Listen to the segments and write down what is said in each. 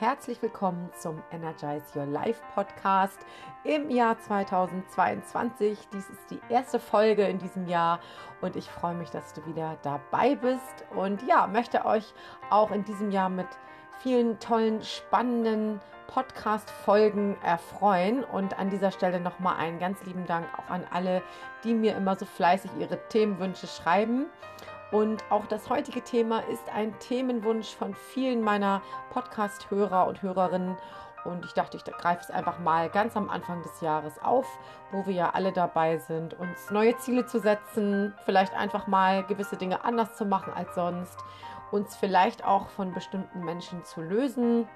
Herzlich willkommen zum Energize Your Life Podcast im Jahr 2022. Dies ist die erste Folge in diesem Jahr und ich freue mich, dass du wieder dabei bist und ja, möchte euch auch in diesem Jahr mit vielen tollen, spannenden Podcast-Folgen erfreuen. Und an dieser Stelle nochmal einen ganz lieben Dank auch an alle, die mir immer so fleißig ihre Themenwünsche schreiben. Und auch das heutige Thema ist ein Themenwunsch von vielen meiner Podcast-Hörer und Hörerinnen. Und ich dachte, ich greife es einfach mal ganz am Anfang des Jahres auf, wo wir ja alle dabei sind, uns neue Ziele zu setzen, vielleicht einfach mal gewisse Dinge anders zu machen als sonst, uns vielleicht auch von bestimmten Menschen zu lösen.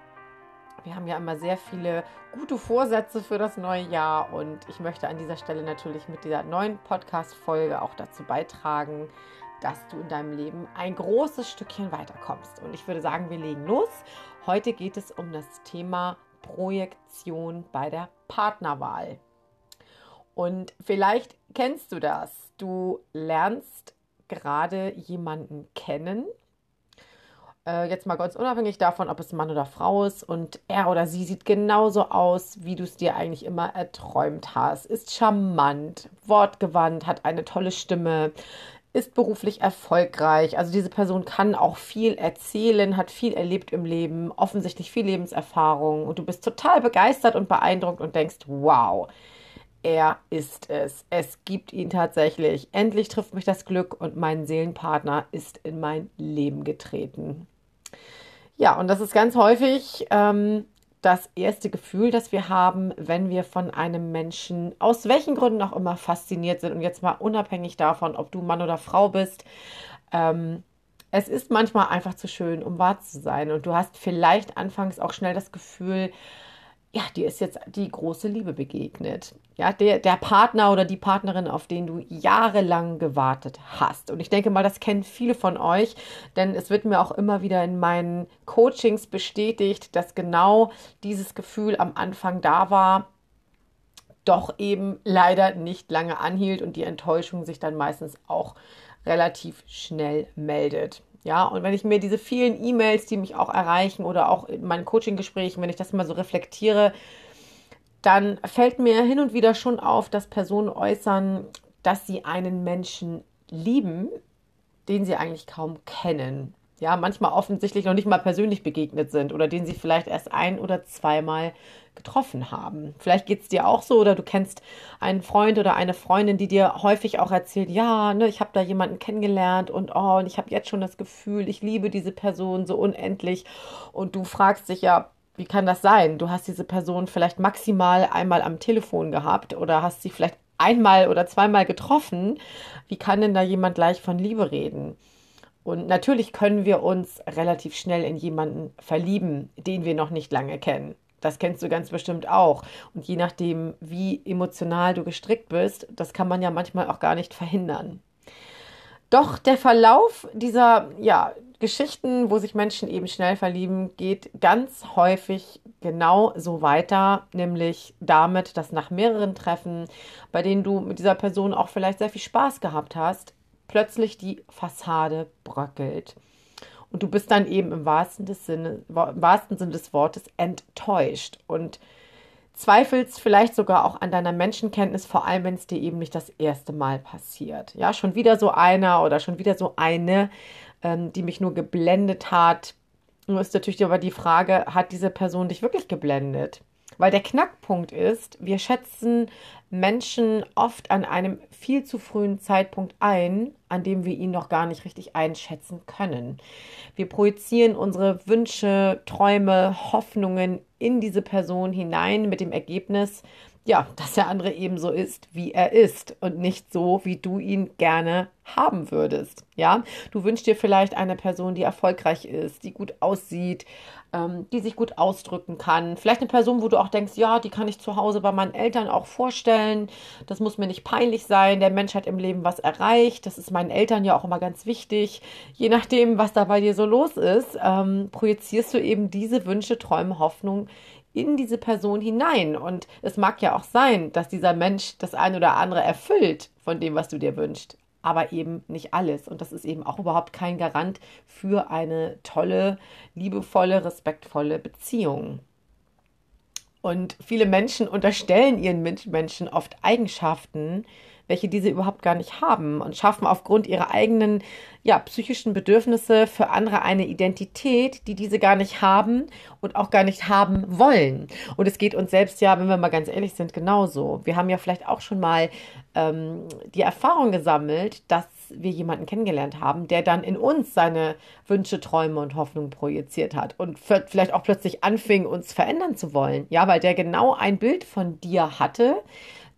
Wir haben ja immer sehr viele gute Vorsätze für das neue Jahr und ich möchte an dieser Stelle natürlich mit dieser neuen Podcast-Folge auch dazu beitragen, dass du in deinem Leben ein großes Stückchen weiterkommst. Und ich würde sagen, wir legen los. Heute geht es um das Thema Projektion bei der Partnerwahl. Und vielleicht kennst du das. Du lernst gerade jemanden kennen. Äh, jetzt mal ganz unabhängig davon, ob es Mann oder Frau ist. Und er oder sie sieht genauso aus, wie du es dir eigentlich immer erträumt hast. Ist charmant, wortgewandt, hat eine tolle Stimme, ist beruflich erfolgreich. Also diese Person kann auch viel erzählen, hat viel erlebt im Leben, offensichtlich viel Lebenserfahrung und du bist total begeistert und beeindruckt und denkst, wow, er ist es. Es gibt ihn tatsächlich. Endlich trifft mich das Glück und mein Seelenpartner ist in mein Leben getreten. Ja, und das ist ganz häufig ähm, das erste Gefühl, das wir haben, wenn wir von einem Menschen aus welchen Gründen auch immer fasziniert sind. Und jetzt mal unabhängig davon, ob du Mann oder Frau bist. Ähm, es ist manchmal einfach zu schön, um wahr zu sein. Und du hast vielleicht anfangs auch schnell das Gefühl, ja, dir ist jetzt die große Liebe begegnet. Ja, der, der Partner oder die Partnerin, auf den du jahrelang gewartet hast. Und ich denke mal, das kennen viele von euch, denn es wird mir auch immer wieder in meinen Coachings bestätigt, dass genau dieses Gefühl am Anfang da war, doch eben leider nicht lange anhielt und die Enttäuschung sich dann meistens auch relativ schnell meldet. Ja, und wenn ich mir diese vielen E-Mails, die mich auch erreichen oder auch in meinen Coaching-Gesprächen, wenn ich das mal so reflektiere, dann fällt mir hin und wieder schon auf, dass Personen äußern, dass sie einen Menschen lieben, den sie eigentlich kaum kennen ja, manchmal offensichtlich noch nicht mal persönlich begegnet sind oder den sie vielleicht erst ein oder zweimal getroffen haben. Vielleicht geht es dir auch so oder du kennst einen Freund oder eine Freundin, die dir häufig auch erzählt, ja, ne, ich habe da jemanden kennengelernt und oh, und ich habe jetzt schon das Gefühl, ich liebe diese Person so unendlich und du fragst dich ja, wie kann das sein? Du hast diese Person vielleicht maximal einmal am Telefon gehabt oder hast sie vielleicht einmal oder zweimal getroffen. Wie kann denn da jemand gleich von Liebe reden? Und natürlich können wir uns relativ schnell in jemanden verlieben, den wir noch nicht lange kennen. Das kennst du ganz bestimmt auch. Und je nachdem, wie emotional du gestrickt bist, das kann man ja manchmal auch gar nicht verhindern. Doch der Verlauf dieser ja, Geschichten, wo sich Menschen eben schnell verlieben, geht ganz häufig genau so weiter, nämlich damit, dass nach mehreren Treffen, bei denen du mit dieser Person auch vielleicht sehr viel Spaß gehabt hast, plötzlich die Fassade bröckelt. Und du bist dann eben im wahrsten, des Sinne, im wahrsten Sinne des Wortes enttäuscht und zweifelst vielleicht sogar auch an deiner Menschenkenntnis, vor allem wenn es dir eben nicht das erste Mal passiert. Ja, schon wieder so einer oder schon wieder so eine, ähm, die mich nur geblendet hat. Nur ist natürlich aber die Frage, hat diese Person dich wirklich geblendet? Weil der Knackpunkt ist, wir schätzen Menschen oft an einem viel zu frühen Zeitpunkt ein, an dem wir ihn noch gar nicht richtig einschätzen können. Wir projizieren unsere Wünsche, Träume, Hoffnungen in diese Person hinein mit dem Ergebnis, ja, dass der andere ebenso ist, wie er ist und nicht so, wie du ihn gerne haben würdest. Ja, du wünschst dir vielleicht eine Person, die erfolgreich ist, die gut aussieht, ähm, die sich gut ausdrücken kann. Vielleicht eine Person, wo du auch denkst, ja, die kann ich zu Hause bei meinen Eltern auch vorstellen. Das muss mir nicht peinlich sein. Der Mensch hat im Leben was erreicht. Das ist meinen Eltern ja auch immer ganz wichtig. Je nachdem, was da bei dir so los ist, ähm, projizierst du eben diese Wünsche, Träume, Hoffnung in diese Person hinein. Und es mag ja auch sein, dass dieser Mensch das ein oder andere erfüllt von dem, was du dir wünschst. Aber eben nicht alles. Und das ist eben auch überhaupt kein Garant für eine tolle, liebevolle, respektvolle Beziehung. Und viele Menschen unterstellen ihren Mitmenschen oft Eigenschaften, welche diese überhaupt gar nicht haben und schaffen aufgrund ihrer eigenen ja, psychischen Bedürfnisse für andere eine Identität, die diese gar nicht haben und auch gar nicht haben wollen. Und es geht uns selbst ja, wenn wir mal ganz ehrlich sind, genauso. Wir haben ja vielleicht auch schon mal ähm, die Erfahrung gesammelt, dass wir jemanden kennengelernt haben, der dann in uns seine Wünsche, Träume und Hoffnungen projiziert hat und vielleicht auch plötzlich anfing, uns verändern zu wollen. Ja, weil der genau ein Bild von dir hatte,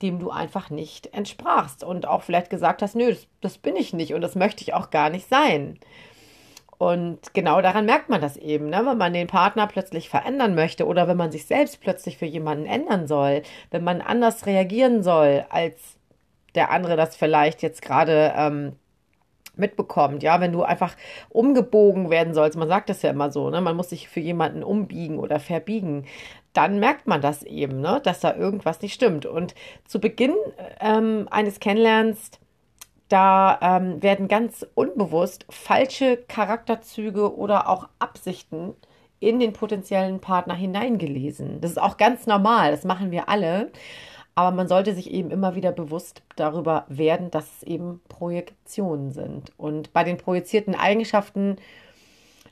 dem du einfach nicht entsprachst und auch vielleicht gesagt hast, nö, das, das bin ich nicht und das möchte ich auch gar nicht sein. Und genau daran merkt man das eben, ne? wenn man den Partner plötzlich verändern möchte oder wenn man sich selbst plötzlich für jemanden ändern soll, wenn man anders reagieren soll, als der andere das vielleicht jetzt gerade ähm, mitbekommt. Ja, wenn du einfach umgebogen werden sollst, man sagt das ja immer so, ne? man muss sich für jemanden umbiegen oder verbiegen, dann merkt man das eben, ne, dass da irgendwas nicht stimmt. Und zu Beginn ähm, eines Kennenlernens, da ähm, werden ganz unbewusst falsche Charakterzüge oder auch Absichten in den potenziellen Partner hineingelesen. Das ist auch ganz normal, das machen wir alle. Aber man sollte sich eben immer wieder bewusst darüber werden, dass es eben Projektionen sind. Und bei den projizierten Eigenschaften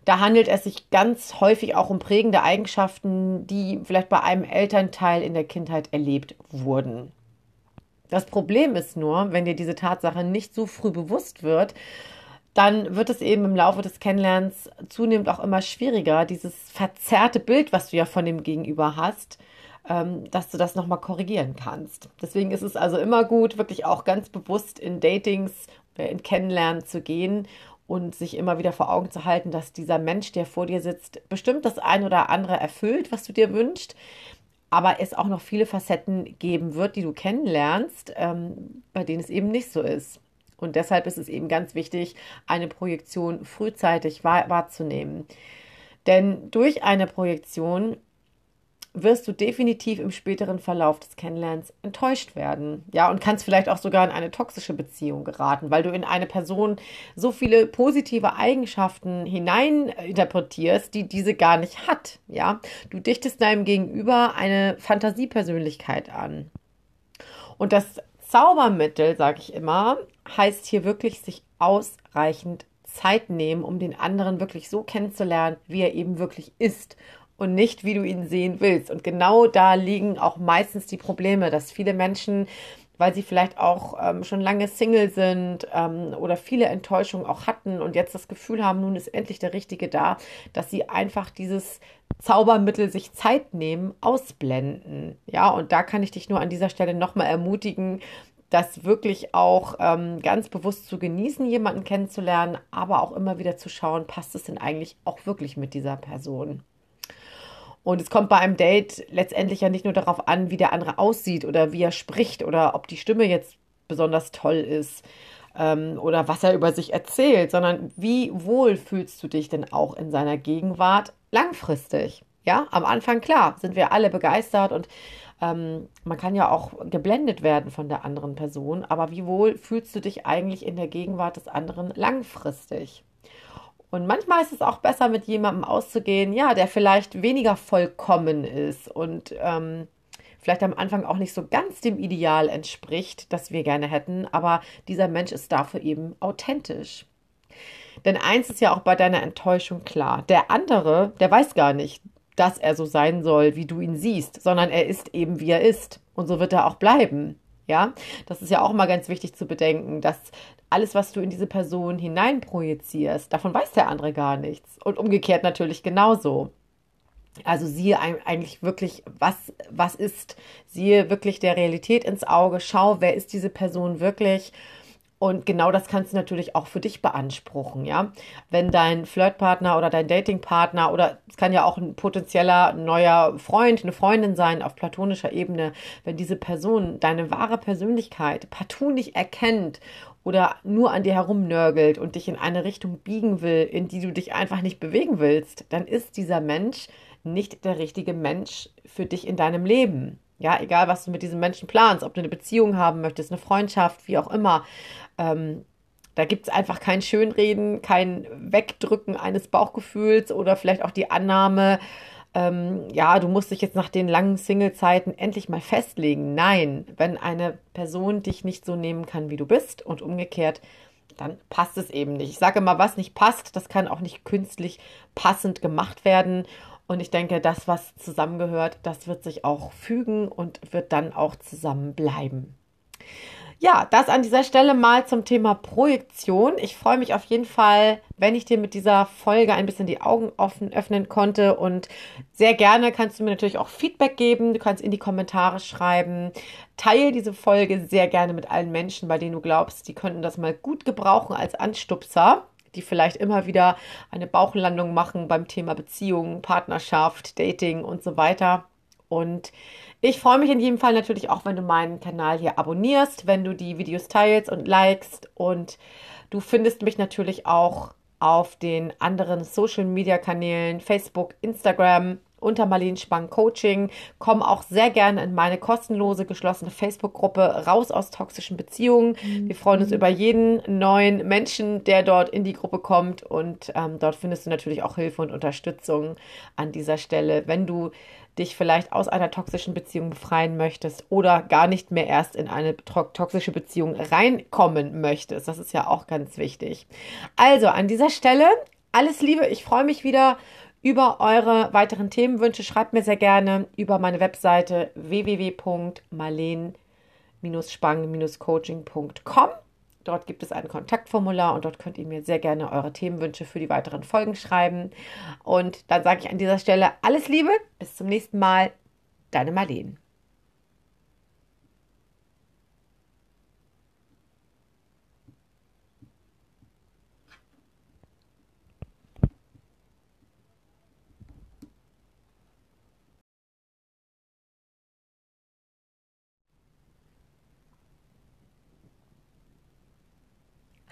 da handelt es sich ganz häufig auch um prägende Eigenschaften, die vielleicht bei einem Elternteil in der Kindheit erlebt wurden. Das Problem ist nur, wenn dir diese Tatsache nicht so früh bewusst wird, dann wird es eben im Laufe des Kennenlernens zunehmend auch immer schwieriger, dieses verzerrte Bild, was du ja von dem Gegenüber hast, ähm, dass du das nochmal korrigieren kannst. Deswegen ist es also immer gut, wirklich auch ganz bewusst in Datings, in Kennenlernen zu gehen und sich immer wieder vor Augen zu halten, dass dieser Mensch, der vor dir sitzt, bestimmt das ein oder andere erfüllt, was du dir wünschst, aber es auch noch viele Facetten geben wird, die du kennenlernst, ähm, bei denen es eben nicht so ist. Und deshalb ist es eben ganz wichtig, eine Projektion frühzeitig wahr wahrzunehmen. Denn durch eine Projektion wirst du definitiv im späteren Verlauf des Kennenlernens enttäuscht werden. Ja, und kannst vielleicht auch sogar in eine toxische Beziehung geraten, weil du in eine Person so viele positive Eigenschaften hineininterpretierst, die diese gar nicht hat. Ja, du dichtest deinem Gegenüber eine Fantasiepersönlichkeit an. Und das Zaubermittel, sage ich immer, heißt hier wirklich sich ausreichend Zeit nehmen, um den anderen wirklich so kennenzulernen, wie er eben wirklich ist und nicht, wie du ihn sehen willst. Und genau da liegen auch meistens die Probleme, dass viele Menschen, weil sie vielleicht auch ähm, schon lange Single sind ähm, oder viele Enttäuschungen auch hatten und jetzt das Gefühl haben, nun ist endlich der Richtige da, dass sie einfach dieses Zaubermittel sich Zeit nehmen, ausblenden. Ja, und da kann ich dich nur an dieser Stelle nochmal ermutigen, das wirklich auch ähm, ganz bewusst zu genießen, jemanden kennenzulernen, aber auch immer wieder zu schauen, passt es denn eigentlich auch wirklich mit dieser Person? Und es kommt bei einem Date letztendlich ja nicht nur darauf an, wie der andere aussieht oder wie er spricht oder ob die Stimme jetzt besonders toll ist ähm, oder was er über sich erzählt, sondern wie wohl fühlst du dich denn auch in seiner Gegenwart langfristig? Ja, am Anfang klar, sind wir alle begeistert und ähm, man kann ja auch geblendet werden von der anderen Person, aber wie wohl fühlst du dich eigentlich in der Gegenwart des anderen langfristig? Und manchmal ist es auch besser, mit jemandem auszugehen, ja, der vielleicht weniger vollkommen ist und ähm, vielleicht am Anfang auch nicht so ganz dem Ideal entspricht, das wir gerne hätten, aber dieser Mensch ist dafür eben authentisch. Denn eins ist ja auch bei deiner Enttäuschung klar. Der andere, der weiß gar nicht, dass er so sein soll, wie du ihn siehst, sondern er ist eben, wie er ist. Und so wird er auch bleiben. Ja, das ist ja auch mal ganz wichtig zu bedenken, dass alles, was du in diese Person hineinprojizierst, davon weiß der andere gar nichts. Und umgekehrt natürlich genauso. Also siehe eigentlich wirklich, was, was ist, siehe wirklich der Realität ins Auge, schau, wer ist diese Person wirklich und genau das kannst du natürlich auch für dich beanspruchen, ja. Wenn dein Flirtpartner oder dein Datingpartner oder es kann ja auch ein potenzieller neuer Freund, eine Freundin sein auf platonischer Ebene, wenn diese Person deine wahre Persönlichkeit partout nicht erkennt oder nur an dir herumnörgelt und dich in eine Richtung biegen will, in die du dich einfach nicht bewegen willst, dann ist dieser Mensch nicht der richtige Mensch für dich in deinem Leben. Ja, egal was du mit diesem Menschen planst, ob du eine Beziehung haben möchtest, eine Freundschaft, wie auch immer. Ähm, Da gibt es einfach kein Schönreden, kein Wegdrücken eines Bauchgefühls oder vielleicht auch die Annahme, ähm, ja, du musst dich jetzt nach den langen Single-Zeiten endlich mal festlegen. Nein, wenn eine Person dich nicht so nehmen kann, wie du bist und umgekehrt, dann passt es eben nicht. Ich sage mal, was nicht passt, das kann auch nicht künstlich passend gemacht werden. Und ich denke, das, was zusammengehört, das wird sich auch fügen und wird dann auch zusammenbleiben. Ja, das an dieser Stelle mal zum Thema Projektion. Ich freue mich auf jeden Fall, wenn ich dir mit dieser Folge ein bisschen die Augen offen öffnen konnte und sehr gerne kannst du mir natürlich auch Feedback geben. Du kannst in die Kommentare schreiben. Teile diese Folge sehr gerne mit allen Menschen, bei denen du glaubst, die könnten das mal gut gebrauchen als Anstupser die vielleicht immer wieder eine Bauchlandung machen beim Thema Beziehungen, Partnerschaft, Dating und so weiter. Und ich freue mich in jedem Fall natürlich auch, wenn du meinen Kanal hier abonnierst, wenn du die Videos teilst und likest. Und du findest mich natürlich auch auf den anderen Social Media Kanälen, Facebook, Instagram unter Marlene Spang Coaching. Komm auch sehr gerne in meine kostenlose geschlossene Facebook-Gruppe Raus aus toxischen Beziehungen. Wir freuen uns über jeden neuen Menschen, der dort in die Gruppe kommt. Und ähm, dort findest du natürlich auch Hilfe und Unterstützung an dieser Stelle, wenn du dich vielleicht aus einer toxischen Beziehung befreien möchtest oder gar nicht mehr erst in eine toxische Beziehung reinkommen möchtest. Das ist ja auch ganz wichtig. Also an dieser Stelle alles Liebe. Ich freue mich wieder über eure weiteren Themenwünsche. Schreibt mir sehr gerne über meine Webseite www.marleen-spang-coaching.com. Dort gibt es ein Kontaktformular und dort könnt ihr mir sehr gerne eure Themenwünsche für die weiteren Folgen schreiben. Und dann sage ich an dieser Stelle alles Liebe, bis zum nächsten Mal, deine Marleen.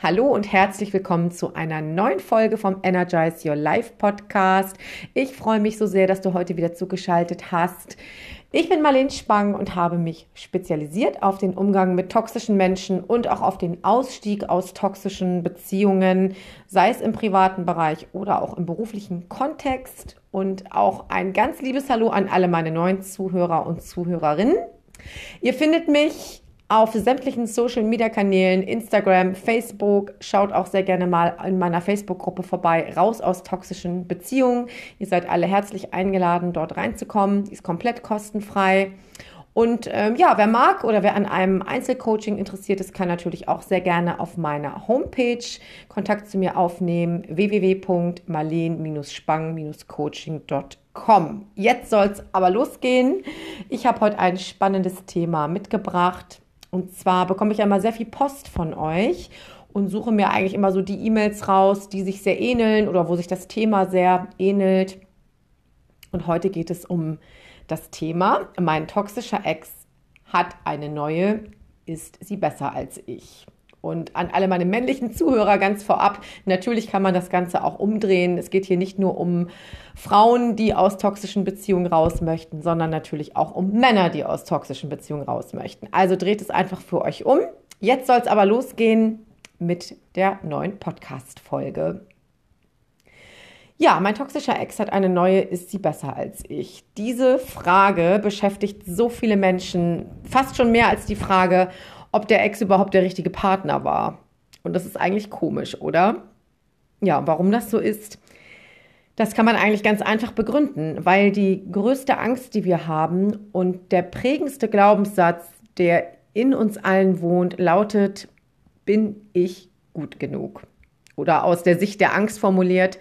Hallo und herzlich willkommen zu einer neuen Folge vom Energize Your Life Podcast. Ich freue mich so sehr, dass du heute wieder zugeschaltet hast. Ich bin Marlene Spang und habe mich spezialisiert auf den Umgang mit toxischen Menschen und auch auf den Ausstieg aus toxischen Beziehungen, sei es im privaten Bereich oder auch im beruflichen Kontext. Und auch ein ganz liebes Hallo an alle meine neuen Zuhörer und Zuhörerinnen. Ihr findet mich auf sämtlichen Social Media Kanälen, Instagram, Facebook. Schaut auch sehr gerne mal in meiner Facebook-Gruppe vorbei, raus aus toxischen Beziehungen. Ihr seid alle herzlich eingeladen, dort reinzukommen. Die ist komplett kostenfrei. Und ähm, ja, wer mag oder wer an einem Einzelcoaching interessiert ist, kann natürlich auch sehr gerne auf meiner Homepage Kontakt zu mir aufnehmen: www.marleen-spang-coaching.com. Jetzt soll es aber losgehen. Ich habe heute ein spannendes Thema mitgebracht. Und zwar bekomme ich immer sehr viel Post von euch und suche mir eigentlich immer so die E-Mails raus, die sich sehr ähneln oder wo sich das Thema sehr ähnelt. Und heute geht es um das Thema, mein toxischer Ex hat eine neue, ist sie besser als ich? Und an alle meine männlichen Zuhörer ganz vorab, natürlich kann man das Ganze auch umdrehen. Es geht hier nicht nur um Frauen, die aus toxischen Beziehungen raus möchten, sondern natürlich auch um Männer, die aus toxischen Beziehungen raus möchten. Also dreht es einfach für euch um. Jetzt soll es aber losgehen mit der neuen Podcast-Folge. Ja, mein toxischer Ex hat eine neue, ist sie besser als ich? Diese Frage beschäftigt so viele Menschen, fast schon mehr als die Frage, ob der Ex überhaupt der richtige Partner war. Und das ist eigentlich komisch, oder? Ja, warum das so ist, das kann man eigentlich ganz einfach begründen, weil die größte Angst, die wir haben und der prägendste Glaubenssatz, der in uns allen wohnt, lautet, bin ich gut genug? Oder aus der Sicht der Angst formuliert,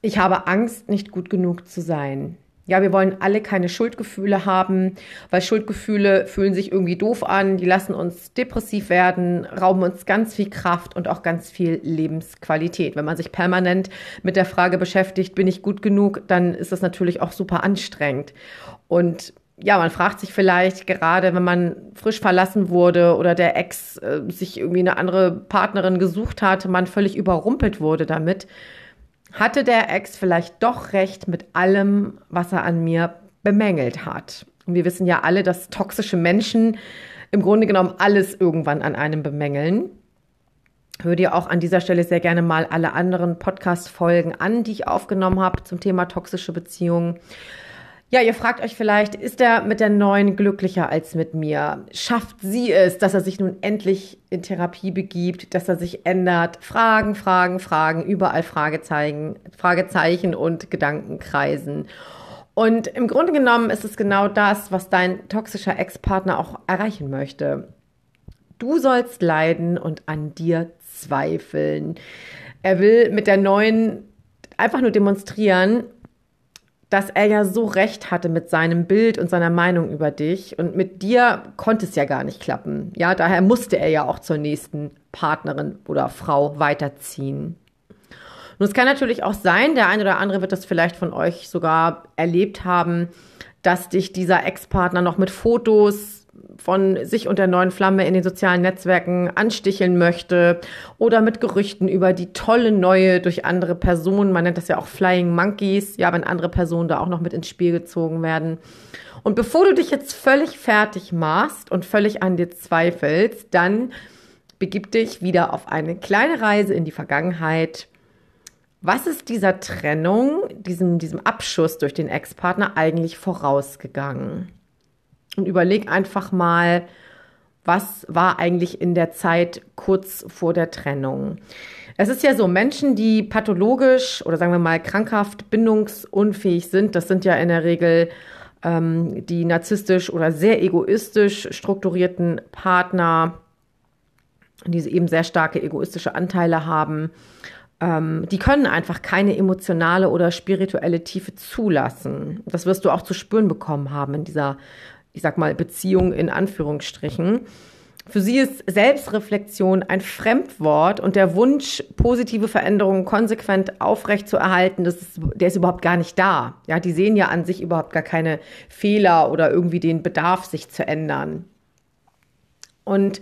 ich habe Angst, nicht gut genug zu sein. Ja, wir wollen alle keine Schuldgefühle haben, weil Schuldgefühle fühlen sich irgendwie doof an, die lassen uns depressiv werden, rauben uns ganz viel Kraft und auch ganz viel Lebensqualität. Wenn man sich permanent mit der Frage beschäftigt, bin ich gut genug, dann ist das natürlich auch super anstrengend. Und ja, man fragt sich vielleicht gerade, wenn man frisch verlassen wurde oder der Ex äh, sich irgendwie eine andere Partnerin gesucht hat, man völlig überrumpelt wurde damit, hatte der Ex vielleicht doch recht mit allem, was er an mir bemängelt hat. Und wir wissen ja alle, dass toxische Menschen im Grunde genommen alles irgendwann an einem bemängeln. Hör dir auch an dieser Stelle sehr gerne mal alle anderen Podcast-Folgen an, die ich aufgenommen habe zum Thema toxische Beziehungen. Ja, ihr fragt euch vielleicht, ist er mit der neuen glücklicher als mit mir? Schafft sie es, dass er sich nun endlich in Therapie begibt, dass er sich ändert? Fragen, Fragen, Fragen, überall Fragezeichen, Fragezeichen und Gedanken kreisen. Und im Grunde genommen ist es genau das, was dein toxischer Ex-Partner auch erreichen möchte. Du sollst leiden und an dir zweifeln. Er will mit der neuen einfach nur demonstrieren, dass er ja so recht hatte mit seinem Bild und seiner Meinung über dich und mit dir konnte es ja gar nicht klappen. Ja, daher musste er ja auch zur nächsten Partnerin oder Frau weiterziehen. Nun, es kann natürlich auch sein, der eine oder andere wird das vielleicht von euch sogar erlebt haben, dass dich dieser Ex-Partner noch mit Fotos von sich und der neuen Flamme in den sozialen Netzwerken ansticheln möchte oder mit Gerüchten über die tolle neue durch andere Personen, man nennt das ja auch Flying Monkeys, ja, wenn andere Personen da auch noch mit ins Spiel gezogen werden. Und bevor du dich jetzt völlig fertig machst und völlig an dir zweifelst, dann begib dich wieder auf eine kleine Reise in die Vergangenheit. Was ist dieser Trennung, diesem, diesem Abschuss durch den Ex-Partner eigentlich vorausgegangen? Und überleg einfach mal, was war eigentlich in der Zeit kurz vor der Trennung. Es ist ja so, Menschen, die pathologisch oder sagen wir mal krankhaft bindungsunfähig sind, das sind ja in der Regel ähm, die narzisstisch oder sehr egoistisch strukturierten Partner, die eben sehr starke egoistische Anteile haben. Ähm, die können einfach keine emotionale oder spirituelle Tiefe zulassen. Das wirst du auch zu spüren bekommen haben in dieser ich sag mal, Beziehung in Anführungsstrichen. Für sie ist Selbstreflexion ein Fremdwort und der Wunsch, positive Veränderungen konsequent aufrechtzuerhalten, das ist, der ist überhaupt gar nicht da. Ja, die sehen ja an sich überhaupt gar keine Fehler oder irgendwie den Bedarf, sich zu ändern. Und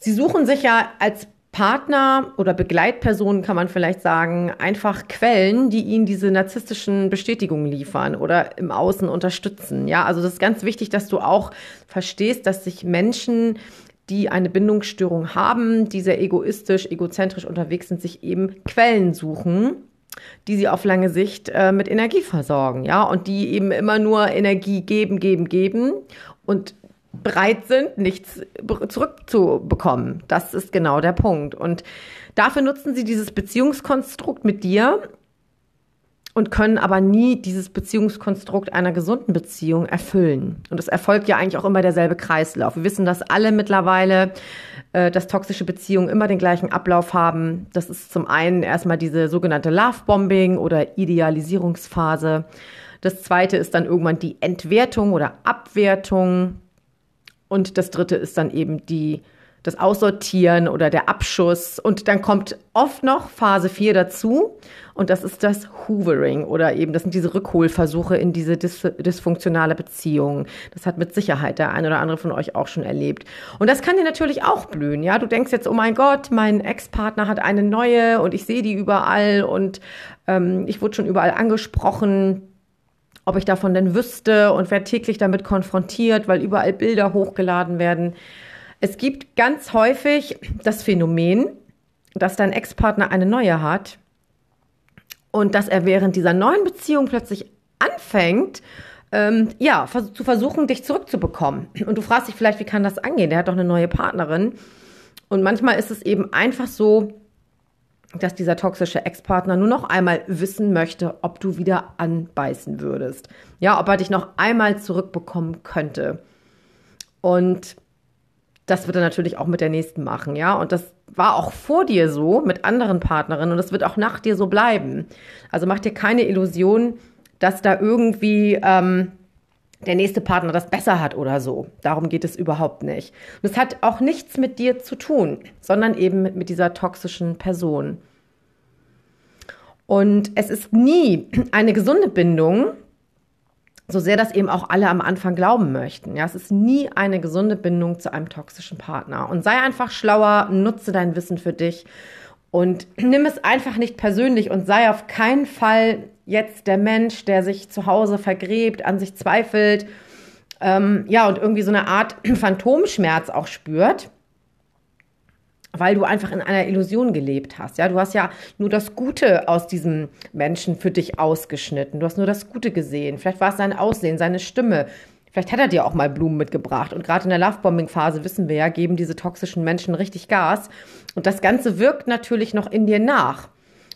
sie suchen sich ja als Partner oder Begleitpersonen kann man vielleicht sagen, einfach Quellen, die ihnen diese narzisstischen Bestätigungen liefern oder im Außen unterstützen. Ja, also das ist ganz wichtig, dass du auch verstehst, dass sich Menschen die eine Bindungsstörung haben, die sehr egoistisch, egozentrisch unterwegs sind, sich eben Quellen suchen, die sie auf lange Sicht äh, mit Energie versorgen, ja, und die eben immer nur Energie geben, geben, geben und bereit sind, nichts zurückzubekommen. Das ist genau der Punkt. Und dafür nutzen sie dieses Beziehungskonstrukt mit dir und können aber nie dieses Beziehungskonstrukt einer gesunden Beziehung erfüllen. Und es erfolgt ja eigentlich auch immer derselbe Kreislauf. Wir wissen das alle mittlerweile, äh, dass toxische Beziehungen immer den gleichen Ablauf haben. Das ist zum einen erstmal diese sogenannte Love-Bombing oder Idealisierungsphase. Das zweite ist dann irgendwann die Entwertung oder Abwertung. Und das dritte ist dann eben die, das Aussortieren oder der Abschuss. Und dann kommt oft noch Phase 4 dazu. Und das ist das Hoovering oder eben, das sind diese Rückholversuche in diese dis dysfunktionale Beziehung. Das hat mit Sicherheit der eine oder andere von euch auch schon erlebt. Und das kann dir natürlich auch blühen. Ja, du denkst jetzt, oh mein Gott, mein Ex-Partner hat eine neue und ich sehe die überall und ähm, ich wurde schon überall angesprochen ob ich davon denn wüsste und werde täglich damit konfrontiert, weil überall Bilder hochgeladen werden. Es gibt ganz häufig das Phänomen, dass dein Ex-Partner eine neue hat und dass er während dieser neuen Beziehung plötzlich anfängt, ähm, ja, zu versuchen, dich zurückzubekommen. Und du fragst dich vielleicht, wie kann das angehen? Der hat doch eine neue Partnerin. Und manchmal ist es eben einfach so, dass dieser toxische Ex-Partner nur noch einmal wissen möchte, ob du wieder anbeißen würdest. Ja, ob er dich noch einmal zurückbekommen könnte. Und das wird er natürlich auch mit der nächsten machen, ja. Und das war auch vor dir so mit anderen Partnerinnen und das wird auch nach dir so bleiben. Also mach dir keine Illusion, dass da irgendwie ähm, der nächste Partner das besser hat oder so. Darum geht es überhaupt nicht. Und es hat auch nichts mit dir zu tun, sondern eben mit, dieser toxischen Person. Und es ist nie eine gesunde Bindung, so sehr das eben auch alle am Anfang glauben möchten. Ja, es ist nie eine gesunde Bindung zu einem toxischen Partner. Und sei einfach schlauer, nutze dein Wissen für dich und nimm es einfach nicht persönlich und sei auf keinen Fall jetzt der Mensch, der sich zu Hause vergräbt, an sich zweifelt, ähm, ja, und irgendwie so eine Art Phantomschmerz auch spürt. weil du einfach in einer Illusion gelebt hast. Ja, du hast ja nur das Gute aus diesem Menschen für dich ausgeschnitten. Du hast nur das Gute gesehen. Vielleicht war es sein Aussehen, seine Stimme. Vielleicht hat er dir auch mal Blumen mitgebracht. Und gerade in der Lovebombing-Phase wissen wir ja, geben diese toxischen Menschen richtig Gas. Und das Ganze wirkt natürlich noch in dir nach.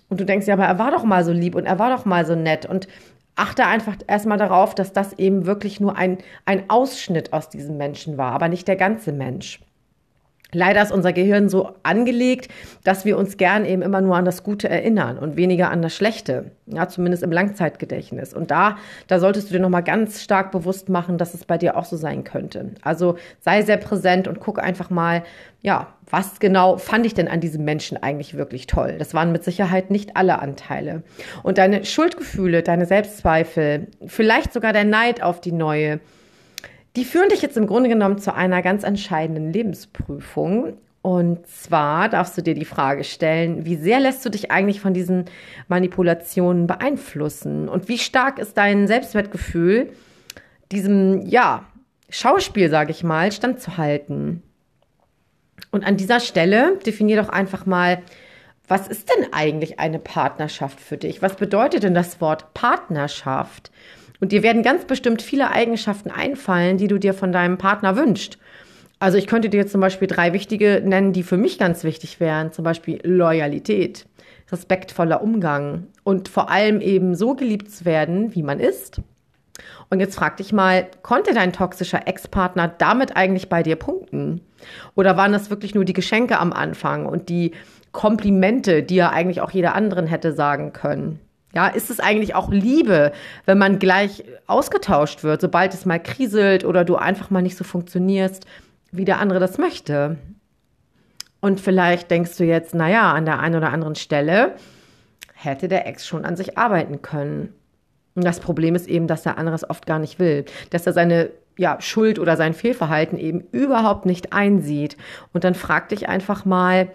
Und du denkst ja, aber er war doch mal so lieb und er war doch mal so nett. Und achte einfach erstmal darauf, dass das eben wirklich nur ein, ein Ausschnitt aus diesem Menschen war, aber nicht der ganze Mensch. Leider ist unser Gehirn so angelegt, dass wir uns gern eben immer nur an das Gute erinnern und weniger an das Schlechte. Ja, zumindest im Langzeitgedächtnis. Und da, da solltest du dir nochmal ganz stark bewusst machen, dass es bei dir auch so sein könnte. Also sei sehr präsent und guck einfach mal, ja, was genau fand ich denn an diesem Menschen eigentlich wirklich toll? Das waren mit Sicherheit nicht alle Anteile. Und deine Schuldgefühle, deine Selbstzweifel, vielleicht sogar der Neid auf die neue, die führen dich jetzt im Grunde genommen zu einer ganz entscheidenden Lebensprüfung. Und zwar darfst du dir die Frage stellen, wie sehr lässt du dich eigentlich von diesen Manipulationen beeinflussen? Und wie stark ist dein Selbstwertgefühl, diesem, ja, Schauspiel, sage ich mal, standzuhalten? Und an dieser Stelle definier doch einfach mal, was ist denn eigentlich eine Partnerschaft für dich? Was bedeutet denn das Wort Partnerschaft? Und dir werden ganz bestimmt viele Eigenschaften einfallen, die du dir von deinem Partner wünschst. Also ich könnte dir zum Beispiel drei wichtige nennen, die für mich ganz wichtig wären. Zum Beispiel Loyalität, respektvoller Umgang und vor allem eben so geliebt zu werden, wie man ist. Und jetzt frag dich mal, konnte dein toxischer Ex-Partner damit eigentlich bei dir punkten? Oder waren das wirklich nur die Geschenke am Anfang und die Komplimente, die ja eigentlich auch jeder anderen hätte sagen können? Ja, ist es eigentlich auch Liebe, wenn man gleich ausgetauscht wird, sobald es mal kriselt oder du einfach mal nicht so funktionierst, wie der andere das möchte? Und vielleicht denkst du jetzt, naja, an der einen oder anderen Stelle hätte der Ex schon an sich arbeiten können. Und das Problem ist eben, dass der andere es oft gar nicht will, dass er seine ja, Schuld oder sein Fehlverhalten eben überhaupt nicht einsieht. Und dann frag dich einfach mal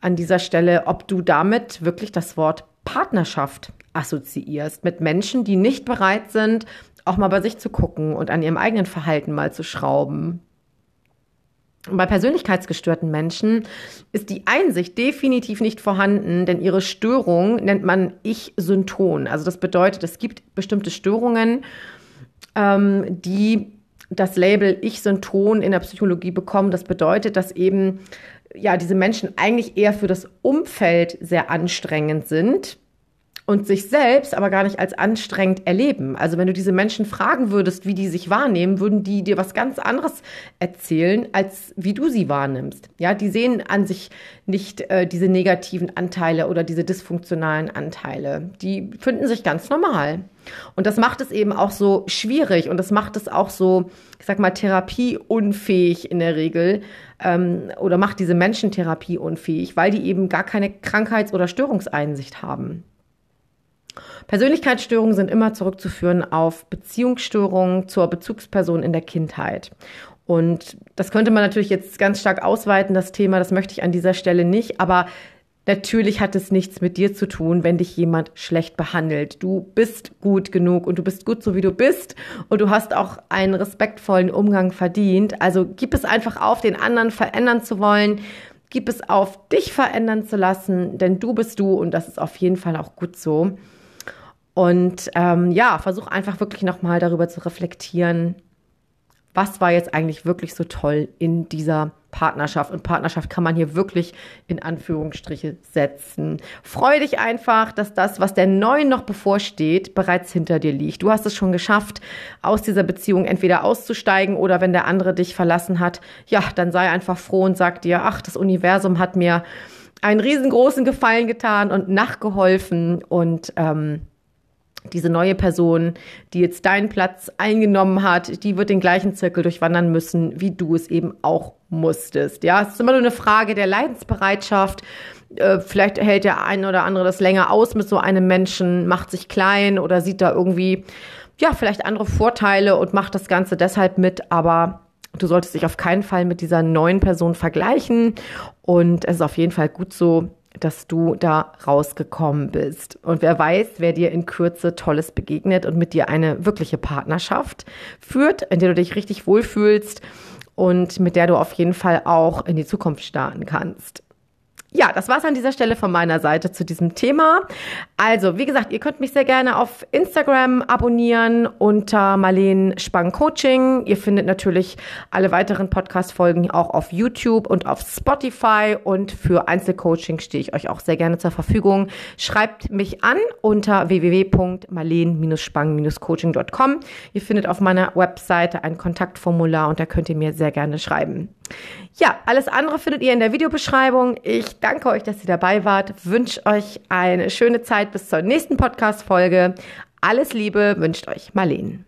an dieser Stelle, ob du damit wirklich das Wort Partnerschaft assoziierst mit Menschen, die nicht bereit sind, auch mal bei sich zu gucken und an ihrem eigenen Verhalten mal zu schrauben. Bei persönlichkeitsgestörten Menschen ist die Einsicht definitiv nicht vorhanden, denn ihre Störung nennt man Ich-Synton. Also das bedeutet, es gibt bestimmte Störungen, ähm, die das Label Ich-Synton in der Psychologie bekommen. Das bedeutet, dass eben ja diese Menschen eigentlich eher für das Umfeld sehr anstrengend sind und sich selbst aber gar nicht als anstrengend erleben. Also wenn du diese Menschen fragen würdest, wie die sich wahrnehmen, würden die dir was ganz anderes erzählen, als wie du sie wahrnimmst. Ja, die sehen an sich nicht äh, diese negativen Anteile oder diese dysfunktionalen Anteile. Die finden sich ganz normal. Und das macht es eben auch so schwierig und das macht es auch so, ich sag mal, therapieunfähig in der Regel ähm, oder macht diese Menschen therapieunfähig, weil die eben gar keine Krankheits- oder Störungseinsicht haben. Persönlichkeitsstörungen sind immer zurückzuführen auf Beziehungsstörungen zur Bezugsperson in der Kindheit. Und das könnte man natürlich jetzt ganz stark ausweiten, das Thema, das möchte ich an dieser Stelle nicht, aber Natürlich hat es nichts mit dir zu tun, wenn dich jemand schlecht behandelt. Du bist gut genug und du bist gut so wie du bist und du hast auch einen respektvollen Umgang verdient. Also gib es einfach auf, den anderen verändern zu wollen. Gib es auf, dich verändern zu lassen, denn du bist du und das ist auf jeden Fall auch gut so. Und ähm, ja, versuch einfach wirklich nochmal darüber zu reflektieren, was war jetzt eigentlich wirklich so toll in dieser Partnerschaft. Und Partnerschaft kann man hier wirklich in Anführungsstriche setzen. Freu dich einfach, dass das, was der Neuen noch bevorsteht, bereits hinter dir liegt. Du hast es schon geschafft, aus dieser Beziehung entweder auszusteigen oder wenn der andere dich verlassen hat, ja, dann sei einfach froh und sag dir, ach, das Universum hat mir einen riesengroßen Gefallen getan und nachgeholfen und ähm, diese neue Person, die jetzt deinen Platz eingenommen hat, die wird den gleichen Zirkel durchwandern müssen, wie du es eben auch musstest. Ja, es ist immer nur eine Frage der Leidensbereitschaft. Äh, vielleicht hält der eine oder andere das länger aus mit so einem Menschen, macht sich klein oder sieht da irgendwie, ja, vielleicht andere Vorteile und macht das Ganze deshalb mit, aber du solltest dich auf keinen Fall mit dieser neuen Person vergleichen und es ist auf jeden Fall gut so, dass du da rausgekommen bist. Und wer weiß, wer dir in Kürze Tolles begegnet und mit dir eine wirkliche Partnerschaft führt, in der du dich richtig wohlfühlst und mit der du auf jeden Fall auch in die Zukunft starten kannst. Ja, das war's an dieser Stelle von meiner Seite zu diesem Thema. Also, wie gesagt, ihr könnt mich sehr gerne auf Instagram abonnieren unter Marleen Spang Coaching. Ihr findet natürlich alle weiteren Podcast-Folgen auch auf YouTube und auf Spotify. Und für Einzelcoaching stehe ich euch auch sehr gerne zur Verfügung. Schreibt mich an unter www.marleen-spang-coaching.com. Ihr findet auf meiner Webseite ein Kontaktformular und da könnt ihr mir sehr gerne schreiben. Ja, alles andere findet ihr in der Videobeschreibung. Ich danke euch, dass ihr dabei wart. Wünsche euch eine schöne Zeit bis zur nächsten Podcast-Folge. Alles Liebe wünscht euch Marlene.